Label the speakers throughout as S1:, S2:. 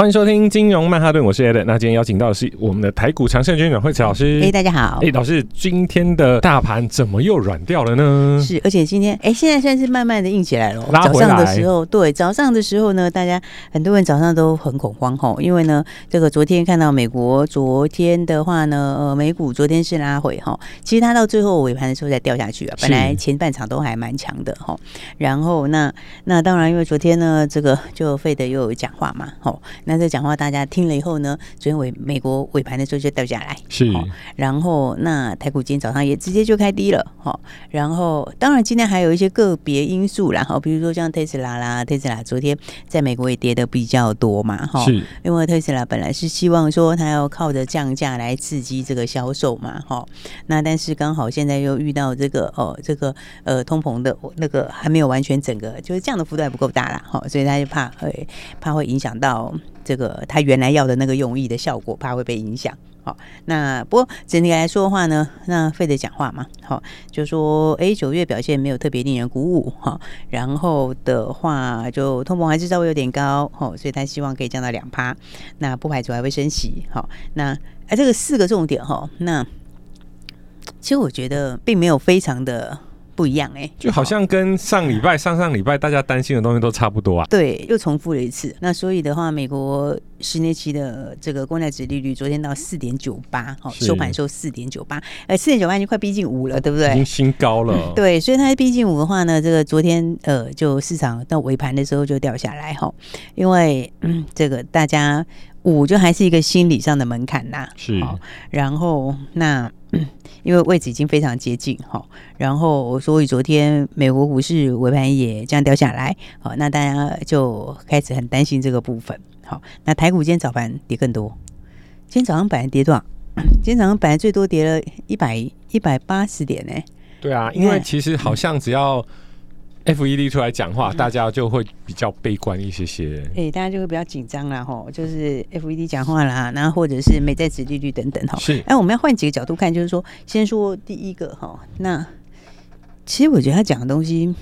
S1: 欢迎收听金融曼哈顿，我是 Ed。那今天邀请到的是我们的台股长盛军阮惠慈老师。
S2: 哎，大家好。
S1: 哎，老师，今天的大盘怎么又软掉了呢？
S2: 是，而且今天哎，现在算是慢慢的硬起来了。
S1: 拉回来。
S2: 早上的时候，对，早上的时候呢，大家很多人早上都很恐慌吼，因为呢，这个昨天看到美国昨天的话呢，呃，美股昨天是拉回哈，其实它到最后尾盘的时候再掉下去啊。本来前半场都还蛮强的哈，然后那那当然，因为昨天呢，这个就费德又有讲话嘛，吼。那这讲话大家听了以后呢，昨天尾美国尾盘的时候就掉下来，
S1: 是，
S2: 然后那台股今天早上也直接就开低了，哈，然后当然今天还有一些个别因素，然后比如说像特斯拉啦，特斯拉昨天在美国也跌的比较多嘛，哈，是，因为特斯拉本来是希望说它要靠着降价来刺激这个销售嘛，哈，那但是刚好现在又遇到这个哦，这个呃通膨的那个还没有完全整个就是降的幅度还不够大啦，哈，所以他就怕会怕会影响到。这个他原来要的那个用意的效果，怕会被影响。好，那不过整体来说的话呢，那费德讲话嘛，好，就说哎，九月表现没有特别令人鼓舞哈。然后的话，就通膨还是稍微有点高，哈，所以他希望可以降到两趴。那不排除还会升息。好，那哎，这个四个重点哈，那其实我觉得并没有非常的。不一样哎、欸，
S1: 就好像跟上礼拜、上上礼拜大家担心的东西都差不多啊。
S2: 对，又重复了一次。那所以的话，美国十年期的这个公债值利率昨天到四点九八，好，收盘收四点九八，呃，四点九八已经快逼近五了，对不对？
S1: 已经新高了。
S2: 嗯、对，所以它逼近五的话呢，这个昨天呃，就市场到尾盘的时候就掉下来哈，因为嗯，这个大家五就还是一个心理上的门槛呐。
S1: 是，
S2: 然后那。因为位置已经非常接近哈，然后所以昨天美国股市尾盘也这样掉下来，好，那大家就开始很担心这个部分。好，那台股今天早盘跌更多，今天早上本来跌多少？今天早上本来最多跌了一百一百八十点呢。
S1: 对啊，因为其实好像只要。FED 出来讲话，大家就会比较悲观一些些。
S2: 哎、欸，大家就会比较紧张啦，吼，就是 FED 讲话啦，然后或者是美债殖利率等等，哈。是。哎，我们要换几个角度看，就是说，先说第一个，哈，那其实我觉得他讲的东西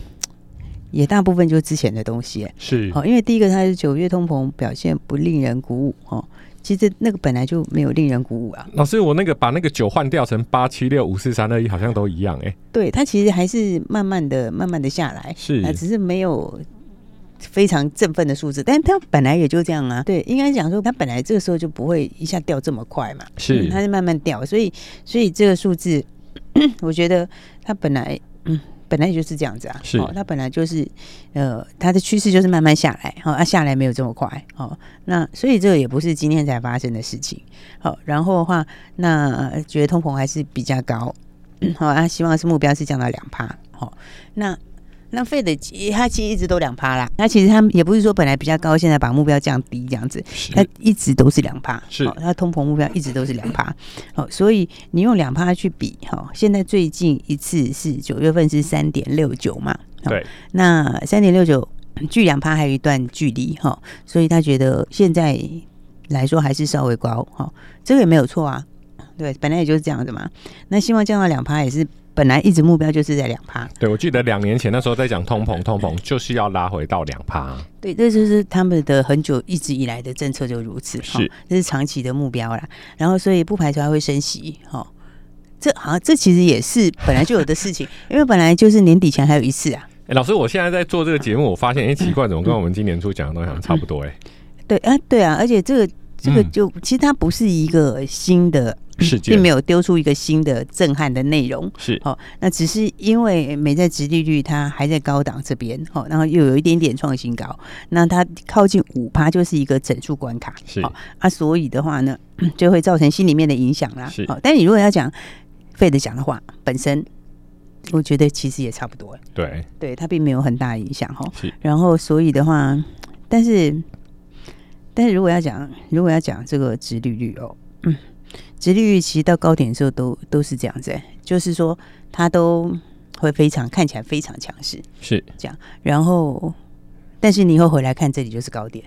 S2: 也大部分就是之前的东西，
S1: 是。
S2: 好，因为第一个他是九月通膨表现不令人鼓舞，哈。其实那个本来就没有令人鼓舞啊。
S1: 老师，我那个把那个九换掉成八七六五四三二一，好像都一样哎、欸。
S2: 对，它其实还是慢慢的、慢慢的下来，
S1: 是，
S2: 只是没有非常振奋的数字。但是它本来也就这样啊。对，应该讲说它本来这个时候就不会一下掉这么快嘛。
S1: 是，
S2: 嗯、它是慢慢掉，所以所以这个数字，我觉得它本来嗯。本来也就是这样子啊，是，哦，它本来就是，呃，它的趋势就是慢慢下来，好，哦，它下来没有这么快，哦，那所以这个也不是今天才发生的事情，好，哦，然后的话，那觉得通膨还是比较高，好，哦，啊希望是目标是降到两趴，好，哦，那。那费的，它其实一直都两趴啦。那其实他们也不是说本来比较高，现在把目标降低这样子，它一直都是两趴。
S1: 是，
S2: 它通膨目标一直都是两趴。好，所以你用两趴去比，哈，现在最近一次是九月份是三点六九嘛？
S1: 对。
S2: 那三点六九距两趴还有一段距离，哈，所以他觉得现在来说还是稍微高，哈，这个也没有错啊。对，本来也就是这样子嘛。那希望降到两趴也是。本来一直目标就是在两趴，
S1: 对，我记得两年前那时候在讲通膨，通膨就是要拉回到两趴，
S2: 对，这就是他们的很久一直以来的政策就如此，
S1: 是，哦、
S2: 这是长期的目标啦。然后所以不排除还会升息，哈、哦，这好像这其实也是本来就有的事情，因为本来就是年底前还有一次啊。
S1: 哎、欸，老师，我现在在做这个节目，我发现哎、欸，奇怪，怎么跟我们今年初讲的东西好像差不多、欸？哎、
S2: 对啊，对啊，而且这个这个就、嗯、其实它不是一个新的。
S1: 事件，
S2: 并没有丢出一个新的震撼的内容。
S1: 是
S2: 哦，那只是因为美债殖利率它还在高档这边，哦，然后又有一点点创新高，那它靠近五趴就是一个整数关卡。
S1: 是
S2: 哦，啊，所以的话呢，就会造成心里面的影响啦。
S1: 是，
S2: 哦，但你如果要讲费的讲的话，本身我觉得其实也差不多。
S1: 对，
S2: 对，它并没有很大影响哈。
S1: 是，
S2: 然后所以的话，但是。但是如果要讲，如果要讲这个殖利率哦，嗯，殖利率其实到高点的时候都都是这样子，就是说它都会非常看起来非常强势，
S1: 是
S2: 这样。然后，但是你以后回来看这里就是高点，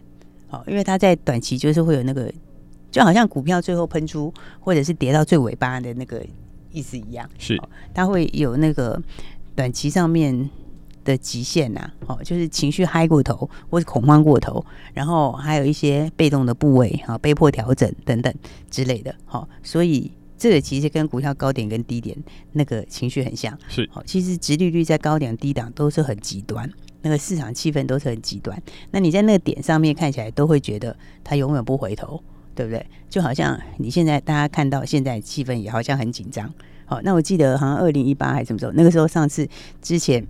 S2: 哦，因为它在短期就是会有那个，就好像股票最后喷出或者是跌到最尾巴的那个意思一样，
S1: 是，
S2: 它会有那个短期上面。的极限呐、啊，哦，就是情绪嗨过头，或是恐慌过头，然后还有一些被动的部位啊，被迫调整等等之类的，好，所以这个其实跟股票高点跟低点那个情绪很像，
S1: 是，
S2: 好，其实直利率在高点低档都是很极端，那个市场气氛都是很极端，那你在那个点上面看起来都会觉得它永远不回头，对不对？就好像你现在大家看到现在气氛也好像很紧张。好，那我记得好像二零一八还是什么时候，那个时候上次之前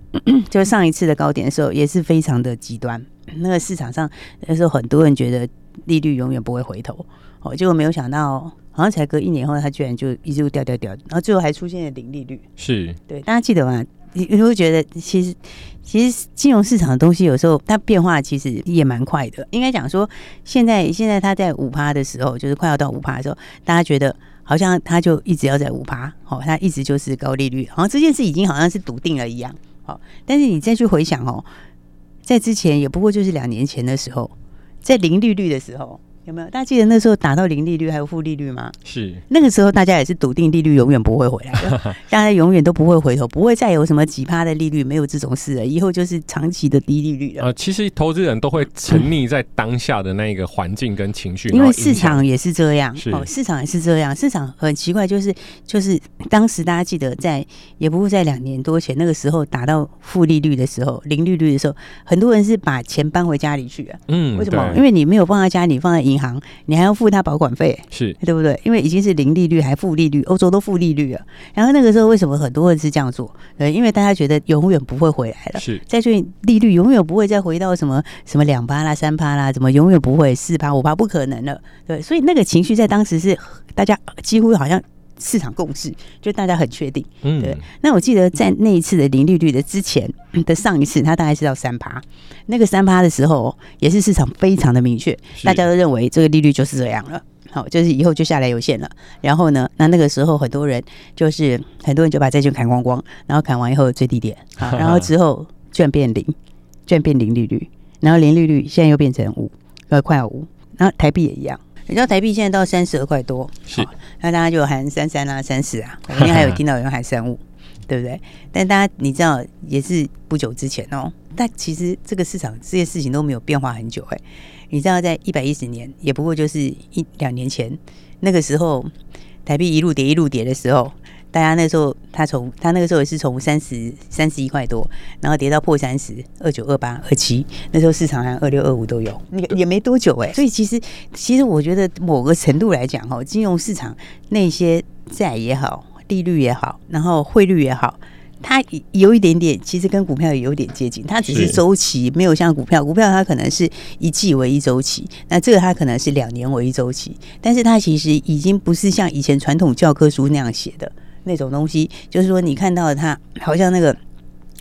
S2: 就上一次的高点的时候，也是非常的极端。那个市场上那时候很多人觉得利率永远不会回头，哦，结果没有想到，好像才隔一年后，它居然就一直掉掉掉，然后最后还出现了零利率。
S1: 是对，
S2: 大家记得吗？你你会觉得其实其实金融市场的东西有时候它变化其实也蛮快的。应该讲说，现在现在它在五趴的时候，就是快要到五趴的时候，大家觉得。好像他就一直要在五趴，好，他一直就是高利率，好像这件事已经好像是笃定了一样，好，但是你再去回想哦，在之前也不过就是两年前的时候，在零利率的时候。有没有？大家记得那时候打到零利率还有负利率吗？
S1: 是
S2: 那个时候大家也是笃定利率永远不会回来的，大家永远都不会回头，不会再有什么奇葩的利率，没有这种事了。以后就是长期的低利率了。
S1: 呃，其实投资人都会沉溺在当下的那个环境跟情绪，
S2: 因为市场也是这
S1: 样。
S2: 哦，市场也是这样。市场很奇怪，就是就是当时大家记得在也不会在两年多前那个时候打到负利率的时候，零利率的时候，很多人是把钱搬回家里去啊。
S1: 嗯，
S2: 为什么？因为你没有放在家里，放在银行，你还要付他保管费，
S1: 是
S2: 对不对？因为已经是零利率，还负利率，欧洲都负利率了。然后那个时候，为什么很多人是这样做？对，因为大家觉得永远不会回来了。
S1: 是，
S2: 再去利率永远不会再回到什么什么两趴啦、三趴啦，怎么永远不会四趴、五趴，不可能了。对，所以那个情绪在当时是大家几乎好像。市场共识，就大家很确定。嗯，对。那我记得在那一次的零利率的之前 的上一次，它大概是到三趴。那个三趴的时候，也是市场非常的明确，大家都认为这个利率就是这样了。好，就是以后就下来有限了。然后呢，那那个时候很多人就是很多人就把债券砍光光，然后砍完以后最低点，好，然后之后券变零，券变零利率，然后零利率现在又变成五，呃，快要五。然后台币也一样。你知道台币现在到三十二块多，
S1: 是，
S2: 那大家就喊三三啊、三十啊，我今天还有 听到有人喊三五，对不对？但大家你知道，也是不久之前哦。但其实这个市场这些事情都没有变化很久哎。你知道，在一百一十年，也不过就是一两年前，那个时候台币一路跌一路跌的时候。大家那时候，他从他那个时候也是从三十三十一块多，然后跌到破三十二九二八二七，那时候市场好像二六二五都有，也也没多久哎、欸。所以其实其实我觉得某个程度来讲哈，金融市场那些债也好，利率也好，然后汇率也好，它有一点点其实跟股票也有点接近，它只是周期没有像股票，股票它可能是一季为一周期，那这个它可能是两年为一周期，但是它其实已经不是像以前传统教科书那样写的。那种东西，就是说，你看到它好像那个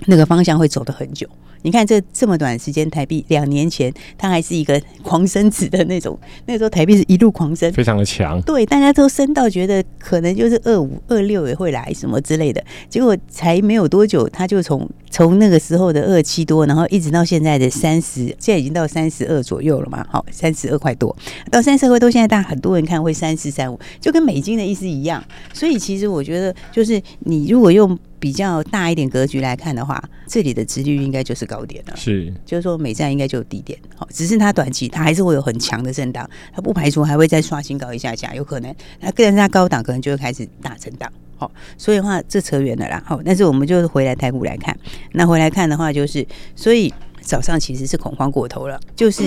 S2: 那个方向会走的很久。你看这这么短时间，台币两年前它还是一个狂升值的那种，那时候台币是一路狂升，
S1: 非常的强。
S2: 对，大家都升到觉得可能就是二五二六也会来什么之类的，结果才没有多久，它就从从那个时候的二七多，然后一直到现在的三十，现在已经到三十二左右了嘛，好，三十二块多，到三十二块多，现在大家很多人看会三四三五，就跟美金的意思一样。所以其实我觉得，就是你如果用。比较大一点格局来看的话，这里的殖利率应该就是高点了。
S1: 是，
S2: 就是说美债应该就有低点。好，只是它短期它还是会有很强的震荡，它不排除还会再刷新高一下下，有可能。那跟它高档可能就会开始大震荡。好，所以的话这扯远了啦。好，但是我们就回来台股来看，那回来看的话就是，所以早上其实是恐慌过头了，就是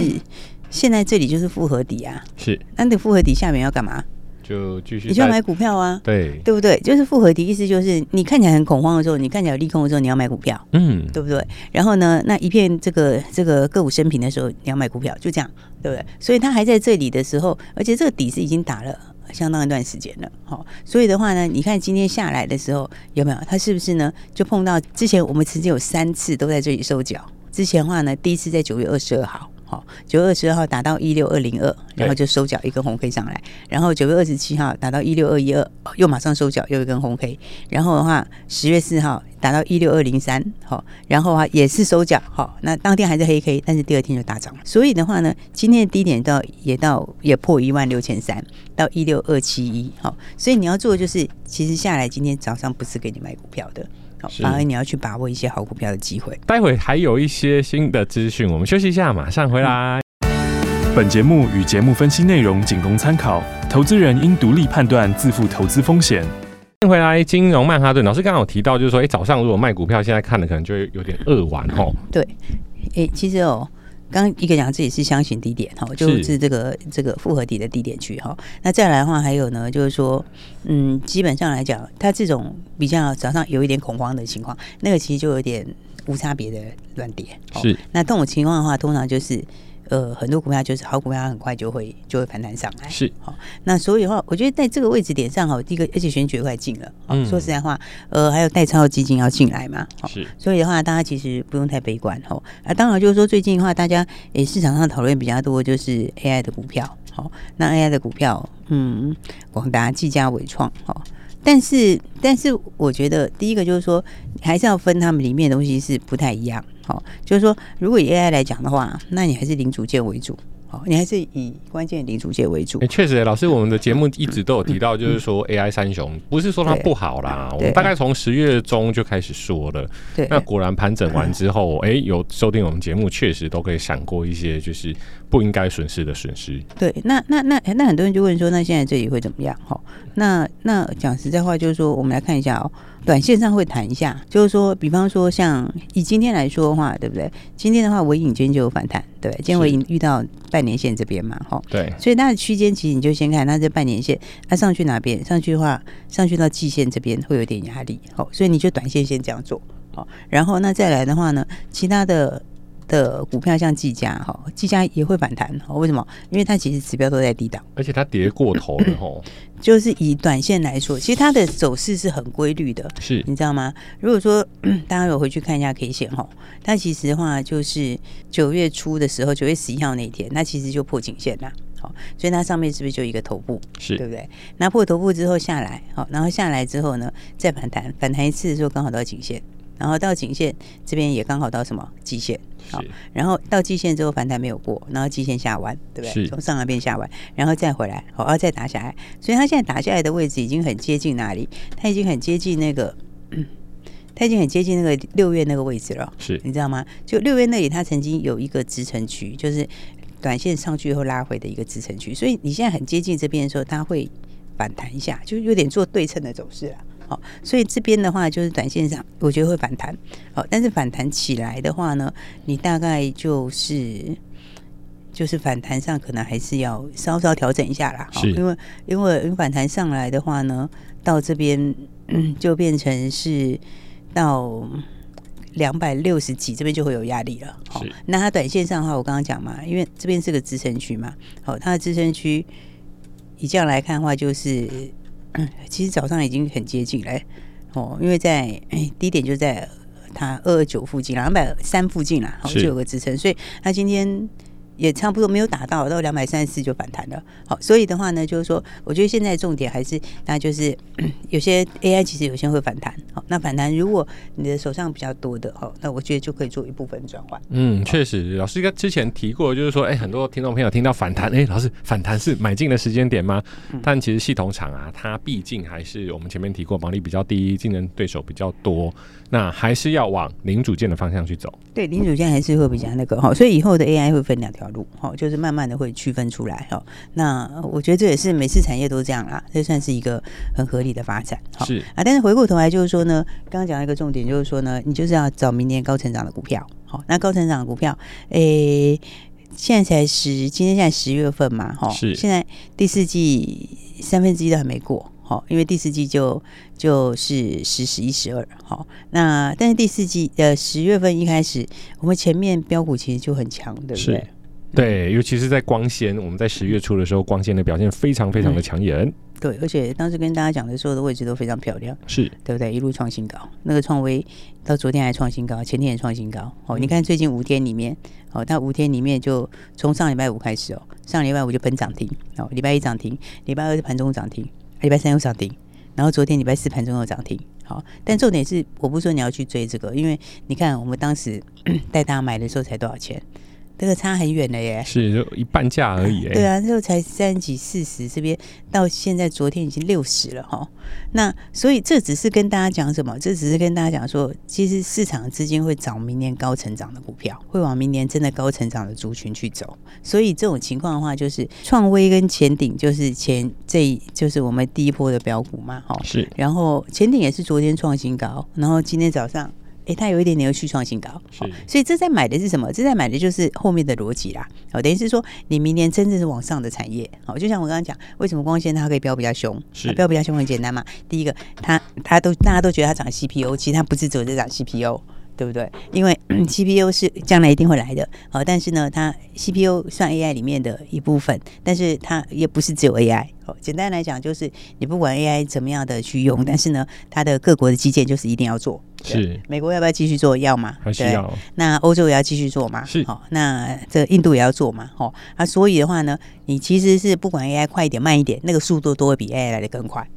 S2: 现在这里就是复合底啊。
S1: 是，
S2: 那你复合底下面要干嘛？
S1: 就继续
S2: 你就要买股票啊，
S1: 对
S2: 对不对？就是复合体，意思就是你看起来很恐慌的时候，你看起来有利空的时候，你要买股票，
S1: 嗯，
S2: 对不对？然后呢，那一片这个这个个股升平的时候，你要买股票，就这样，对不对？所以它还在这里的时候，而且这个底是已经打了相当一段时间了，好，所以的话呢，你看今天下来的时候有没有？它是不是呢？就碰到之前我们曾经有三次都在这里收脚，之前的话呢，第一次在九月二十二号。九月二十二号打到一六二零二，然后就收脚一根红 K 上来，然后九月二十七号打到一六二一二，又马上收脚又一根红 K，然后的话十月四号打到一六二零三，好，然后啊也是收脚，好，那当天还是黑 K，但是第二天就大涨了。所以的话呢，今天的低点到也到也破一万六千三，到一六二七一，好，所以你要做的就是，其实下来今天早上不是给你买股票的。反而你要去把握一些好股票的机会。
S1: 待会还有一些新的资讯，我们休息一下，马上回来。
S3: 本节目与节目分析内容仅供参考，投资人应独立判断，自负投资风险。
S1: 欢迎回来，金融曼哈顿老师刚刚有提到，就是说，哎，早上如果卖股票，现在看的可能就会有点扼腕哦。
S2: 对，哎，其实哦。刚刚一个讲自己是箱型低点哈，就是这个这个复合底的低点区哈。那再来的话，还有呢，就是说，嗯，基本上来讲，它这种比较早上有一点恐慌的情况，那个其实就有点无差别的乱跌。
S1: 是，
S2: 那这种情况的话，通常就是。呃，很多股票就是好股票，很快就会就会反弹上来。
S1: 是，
S2: 好，那所以的话，我觉得在这个位置点上哈，第一个而且选举快进了。嗯，说实在话，呃，还有代操基金要进来嘛。
S1: 是，
S2: 所以的话，大家其实不用太悲观哈。啊，当然就是说，最近的话，大家诶市场上讨论比较多就是 AI 的股票。好，那 AI 的股票，嗯，广达、技嘉、伟创，好。但是，但是，我觉得第一个就是说，还是要分他们里面的东西是不太一样。好，就是说，如果以 AI 来讲的话，那你还是零组件为主。好你还是以关键零组件为主。
S1: 确实，老师，我们的节目一直都有提到，就是说 AI 三雄，不是说它不好啦。我们大概从十月中就开始说了。对。那果然盘整完之后，哎，有收听我们节目，确实都可以闪过一些就是不应该损失的损失。
S2: 对。那那那那很多人就问说，那现在这里会怎么样？哈，那那讲实在话，就是说，我们来看一下哦。短线上会谈一下，就是说，比方说像以今天来说的话，对不对？今天的话，尾影今天就有反弹，对，今天尾影遇到半年线这边嘛，哈，
S1: 对，
S2: 所以它的区间其实你就先看它这半年线，它上去哪边？上去的话，上去到季线这边会有点压力，好，所以你就短线先这样做，好，然后那再来的话呢，其他的。的股票像技嘉哈，技嘉也会反弹哈？为什么？因为它其实指标都在低档，
S1: 而且它跌过头了 哈。
S2: 就是以短线来说，其实它的走势是很规律的，
S1: 是
S2: 你知道吗？如果说 大家有回去看一下 K 线哈，它其实的话就是九月初的时候，九月十一号那天，那其实就破颈线了，好，所以它上面是不是就一个头部？
S1: 是对
S2: 不对？那破头部之后下来，好，然后下来之后呢，再反弹，反弹一次的时候刚好到颈线，然后到颈线这边也刚好到什么季线。好，然后到季线之后反弹没有过，然后季线下弯，对不对？从上来变下弯，然后再回来，好，然后再打下来。所以它现在打下来的位置已经很接近哪里？它已经很接近那个，嗯，它已经很接近那个六月那个位置了。
S1: 是，
S2: 你知道吗？就六月那里，它曾经有一个支撑区，就是短线上去以后拉回的一个支撑区。所以你现在很接近这边的时候，它会反弹一下，就有点做对称的走势了。好，所以这边的话就是短线上，我觉得会反弹。好，但是反弹起来的话呢，你大概就是就是反弹上可能还是要稍稍调整一下啦。好，因为因为反弹上来的话呢，到这边嗯就变成是到两百六十几这边就会有压力了。好，那它短线上的话，我刚刚讲嘛，因为这边是个支撑区嘛。好，它的支撑区以这样来看的话，就是。嗯，其实早上已经很接近了哦，因为在哎低点就在它二二九附近，两百三附近啦，好就有个支撑，所以它今天。也差不多没有打到，到两百三十四就反弹了。好，所以的话呢，就是说，我觉得现在重点还是，那就是 有些 AI 其实有些会反弹。好，那反弹如果你的手上比较多的，好，那我觉得就可以做一部分转换。
S1: 嗯，确实，老师应该之前提过，就是说，哎、欸，很多听众朋友听到反弹，哎、欸，老师反弹是买进的时间点吗？但其实系统厂啊，它毕竟还是我们前面提过，毛利比较低，竞争对手比较多，那还是要往零组件的方向去走。
S2: 对，零组件还是会比较那个哈，所以以后的 AI 会分两条。路哈，就是慢慢的会区分出来哈。那我觉得这也是每次产业都这样啦，这算是一个很合理的发展。
S1: 是
S2: 啊，但是回过头来就是说呢，刚刚讲一个重点就是说呢，你就是要找明年高成长的股票。好，那高成长的股票，诶、欸，现在才十，今天现在十月份嘛，哈，
S1: 是现
S2: 在第四季三分之一都还没过，好，因为第四季就就是十、十一、十二，好，那但是第四季呃十月份一开始，我们前面标股其实就很强，对不对？
S1: 对，尤其是在光纤，我们在十月初的时候，光纤的表现非常非常的抢眼。嗯。
S2: 对，而且当时跟大家讲的时候的位置都非常漂亮，
S1: 是
S2: 对不对？一路创新高，那个创威到昨天还创新高，前天也创新高。哦，你看最近五天里面，哦，到五天里面就从上礼拜五开始哦，上礼拜五就喷涨停，哦，礼拜一涨停，礼拜二是盘中涨停，礼拜三又涨停，然后昨天礼拜四盘中又涨停。好，但重点是，我不是说你要去追这个，因为你看我们当时 带大家买的时候才多少钱？这个差很远了耶，
S1: 是就一半价而已。
S2: 对啊，就才三几四十，这边到现在昨天已经六十了哈。那所以这只是跟大家讲什么？这只是跟大家讲说，其实市场资金会找明年高成长的股票，会往明年真的高成长的族群去走。所以这种情况的话，就是创威跟前顶，就是前这就是我们第一波的标股嘛，哈。
S1: 是。
S2: 然后前顶也是昨天创新高，然后今天早上。哎，它有一点点又去创新高，
S1: 是，
S2: 所以这在买的是什么？这在买的就是后面的逻辑啦。哦，等于是说，你明年真正是往上的产业。好，就像我刚刚讲，为什么光纤它可以飙比较凶？是飙比较凶很简单嘛。第一个，它它都大家都觉得它涨 CPU，其实它不是只有在涨 CPU。对不对？因为 CPU 是将来一定会来的，好，但是呢，它 CPU 算 AI 里面的一部分，但是它也不是只有 AI。好，简单来讲，就是你不管 AI 怎么样的去用，但是呢，它的各国的基建就是一定要做。
S1: 是，
S2: 美国要不要继续做？要吗？
S1: 还是要？
S2: 那欧洲也要继续做吗？
S1: 是。
S2: 好，那这印度也要做嘛？好，那所以的话呢，你其实是不管 AI 快一点慢一点，那个速度都会比 AI 来的更快。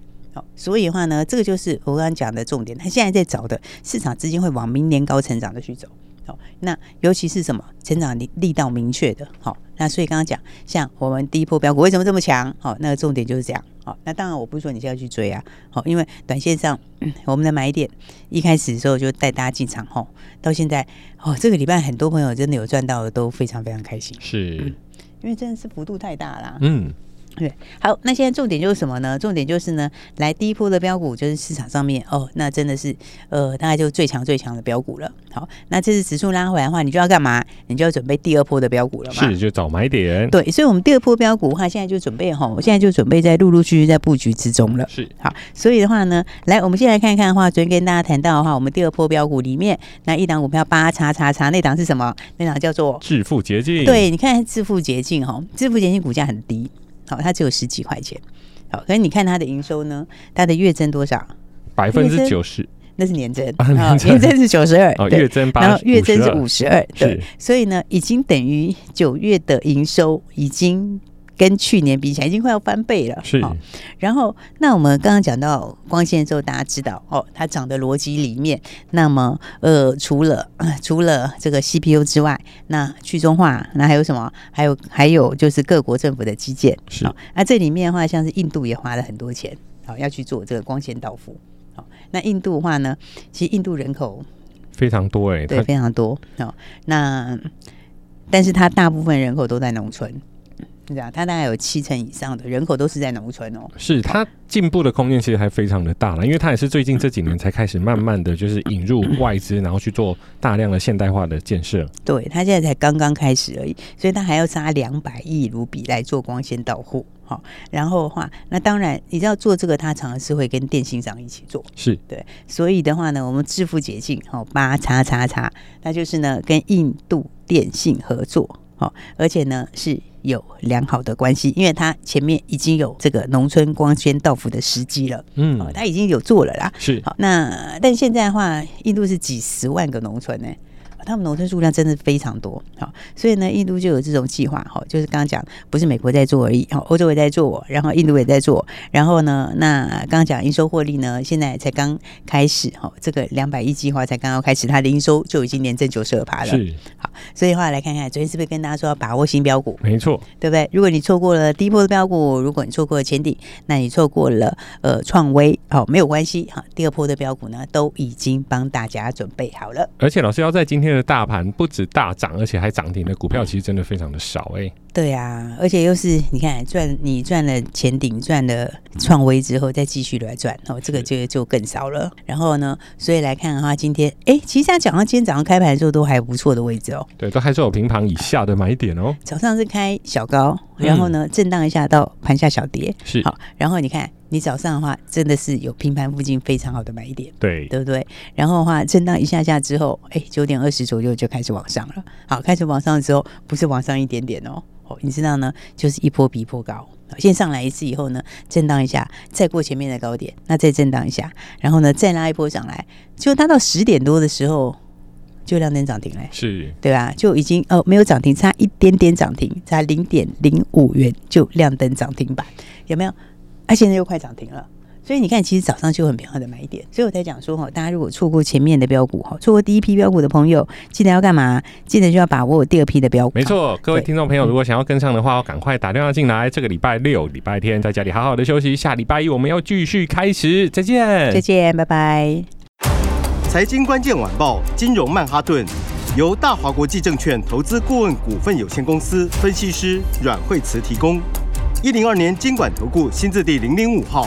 S2: 所以的话呢，这个就是我刚刚讲的重点。他现在在找的市场资金会往明年高成长的去走。好，那尤其是什么成长力力道明确的。好，那所以刚刚讲，像我们第一波标股为什么这么强？好，那个重点就是这样。好，那当然我不是说你现在去追啊。好，因为短线上我们的买点一开始的时候就带大家进场。吼，到现在哦，这个礼拜很多朋友真的有赚到的，都非常非常开心。
S1: 是，
S2: 嗯，因为真的是幅度太大啦。
S1: 嗯。
S2: 对，好，那现在重点就是什么呢？重点就是呢，来第一波的标股就是市场上面哦，那真的是呃，大概就最强最强的标股了。好，那这次指数拉回来的话，你就要干嘛？你就要准备第二波的标股了嘛？
S1: 是，就找买点。
S2: 对，所以我们第二波标股的话，现在就准备哈，我现在就准备在陆陆续续在布局之中了。
S1: 是，
S2: 好，所以的话呢，来，我们先来看一看的话，昨天跟大家谈到的话，我们第二波标股里面，那一档股票八叉叉叉，那档是什么？那档叫做
S1: 致富捷径。
S2: 对，你看致富捷径哈，致富捷径股价很低。好，它只有十几块钱。好，可是你看它的营收呢？它的月增多少？
S1: 百分之九十，
S2: 那是年增。啊，年增是九十二。
S1: 哦，月增八，
S2: 然后月增是五十二。对，所以呢，已经等于九月的营收已经。跟去年比起来，已经快要翻倍了。
S1: 是，
S2: 然后那我们刚刚讲到光纤之后，大家知道哦，它涨的逻辑里面，那么呃，除了除了这个 CPU 之外，那去中化，那还有什么？还有还有就是各国政府的基建。
S1: 是，
S2: 那这里面的话，像是印度也花了很多钱，好要去做这个光纤到付。好，那印度的话呢，其实印度人口
S1: 非常多哎，
S2: 对，非常多。哦，那但是它大部分人口都在农村。这样，它大概有七成以上的人口都是在农村哦。
S1: 是它进步的空间其实还非常的大了，因为它也是最近这几年才开始慢慢的就是引入外资，然后去做大量的现代化的建设。
S2: 对，它现在才刚刚开始而已，所以它还要砸两百亿卢比来做光纤到户。好，然后的话，那当然你知道做这个，它常常是会跟电信商一起做。
S1: 是
S2: 对，所以的话呢，我们致富捷径好八叉叉叉，那就是呢跟印度电信合作。好，而且呢是。有良好的关系，因为他前面已经有这个农村光纤到府的时机了，嗯，他已经有做了啦。
S1: 是
S2: 好，那但现在的话，印度是几十万个农村呢？他们农村数量真的非常多，好，所以呢，印度就有这种计划，哈，就是刚刚讲，不是美国在做而已，好，欧洲也在做，然后印度也在做，然后呢，那刚刚讲营收获利呢，现在才刚开始，哈，这个两百亿计划才刚刚开始，它的营收就已经年增九十二趴了，
S1: 是，
S2: 好，所以的话来看看，昨天是不是跟大家说要把握新标股？
S1: 没错，
S2: 对不对？如果你错过了第一波的标股，如果你错过了前顶，那你错过了呃创威，好，没有关系，哈，第二波的标股呢，都已经帮大家准备好了，
S1: 而且老师要在今天的大盘不。止大涨，而且还涨停的股票，其实真的非常的少哎、欸。
S2: 对啊，而且又是你看赚你赚了前顶赚了创威之后再继续来赚哦，这个就就更少了。然后呢，所以来看的话，今天哎，其实它讲到今天早上开盘的时候都还不错的位置哦，
S1: 对，都还是有平盘以下的买点哦。
S2: 早上是开小高，然后呢震荡一下到盘下小跌，
S1: 是
S2: 好，然后你看你早上的话真的是有平盘附近非常好的买点，
S1: 对，
S2: 对不对？然后的话震荡一下下之后，哎，九点二十左右就开始往上了。好，开始往上之后不是往上一点点哦。哦，你知道呢，就是一波比一波高。先上来一次以后呢，震荡一下，再过前面的高点，那再震荡一下，然后呢，再拉一波上来。就拉到十点多的时候，就亮灯涨停了，
S1: 是，
S2: 对吧？就已经哦，没有涨停，差一点点涨停，差零点零五元就亮灯涨停板，有没有？啊，现在又快涨停了。所以你看，其实早上就很漂亮的买点，所以我才讲说哈，大家如果错过前面的标股哈，错过第一批标股的朋友，记得要干嘛？记得就要把握第二批的标股。
S1: 没错，各位听众朋友，如果想要跟上的话，赶快打电话进来。这个礼拜六、礼拜天在家里好好的休息，下礼拜一我们要继续开始。再见，
S2: 再见，拜拜。
S4: 财经关键晚报，金融曼哈顿，由大华国际证券投资顾问股份有限公司分析师阮惠慈提供。一零二年金管投顾新字第零零五号。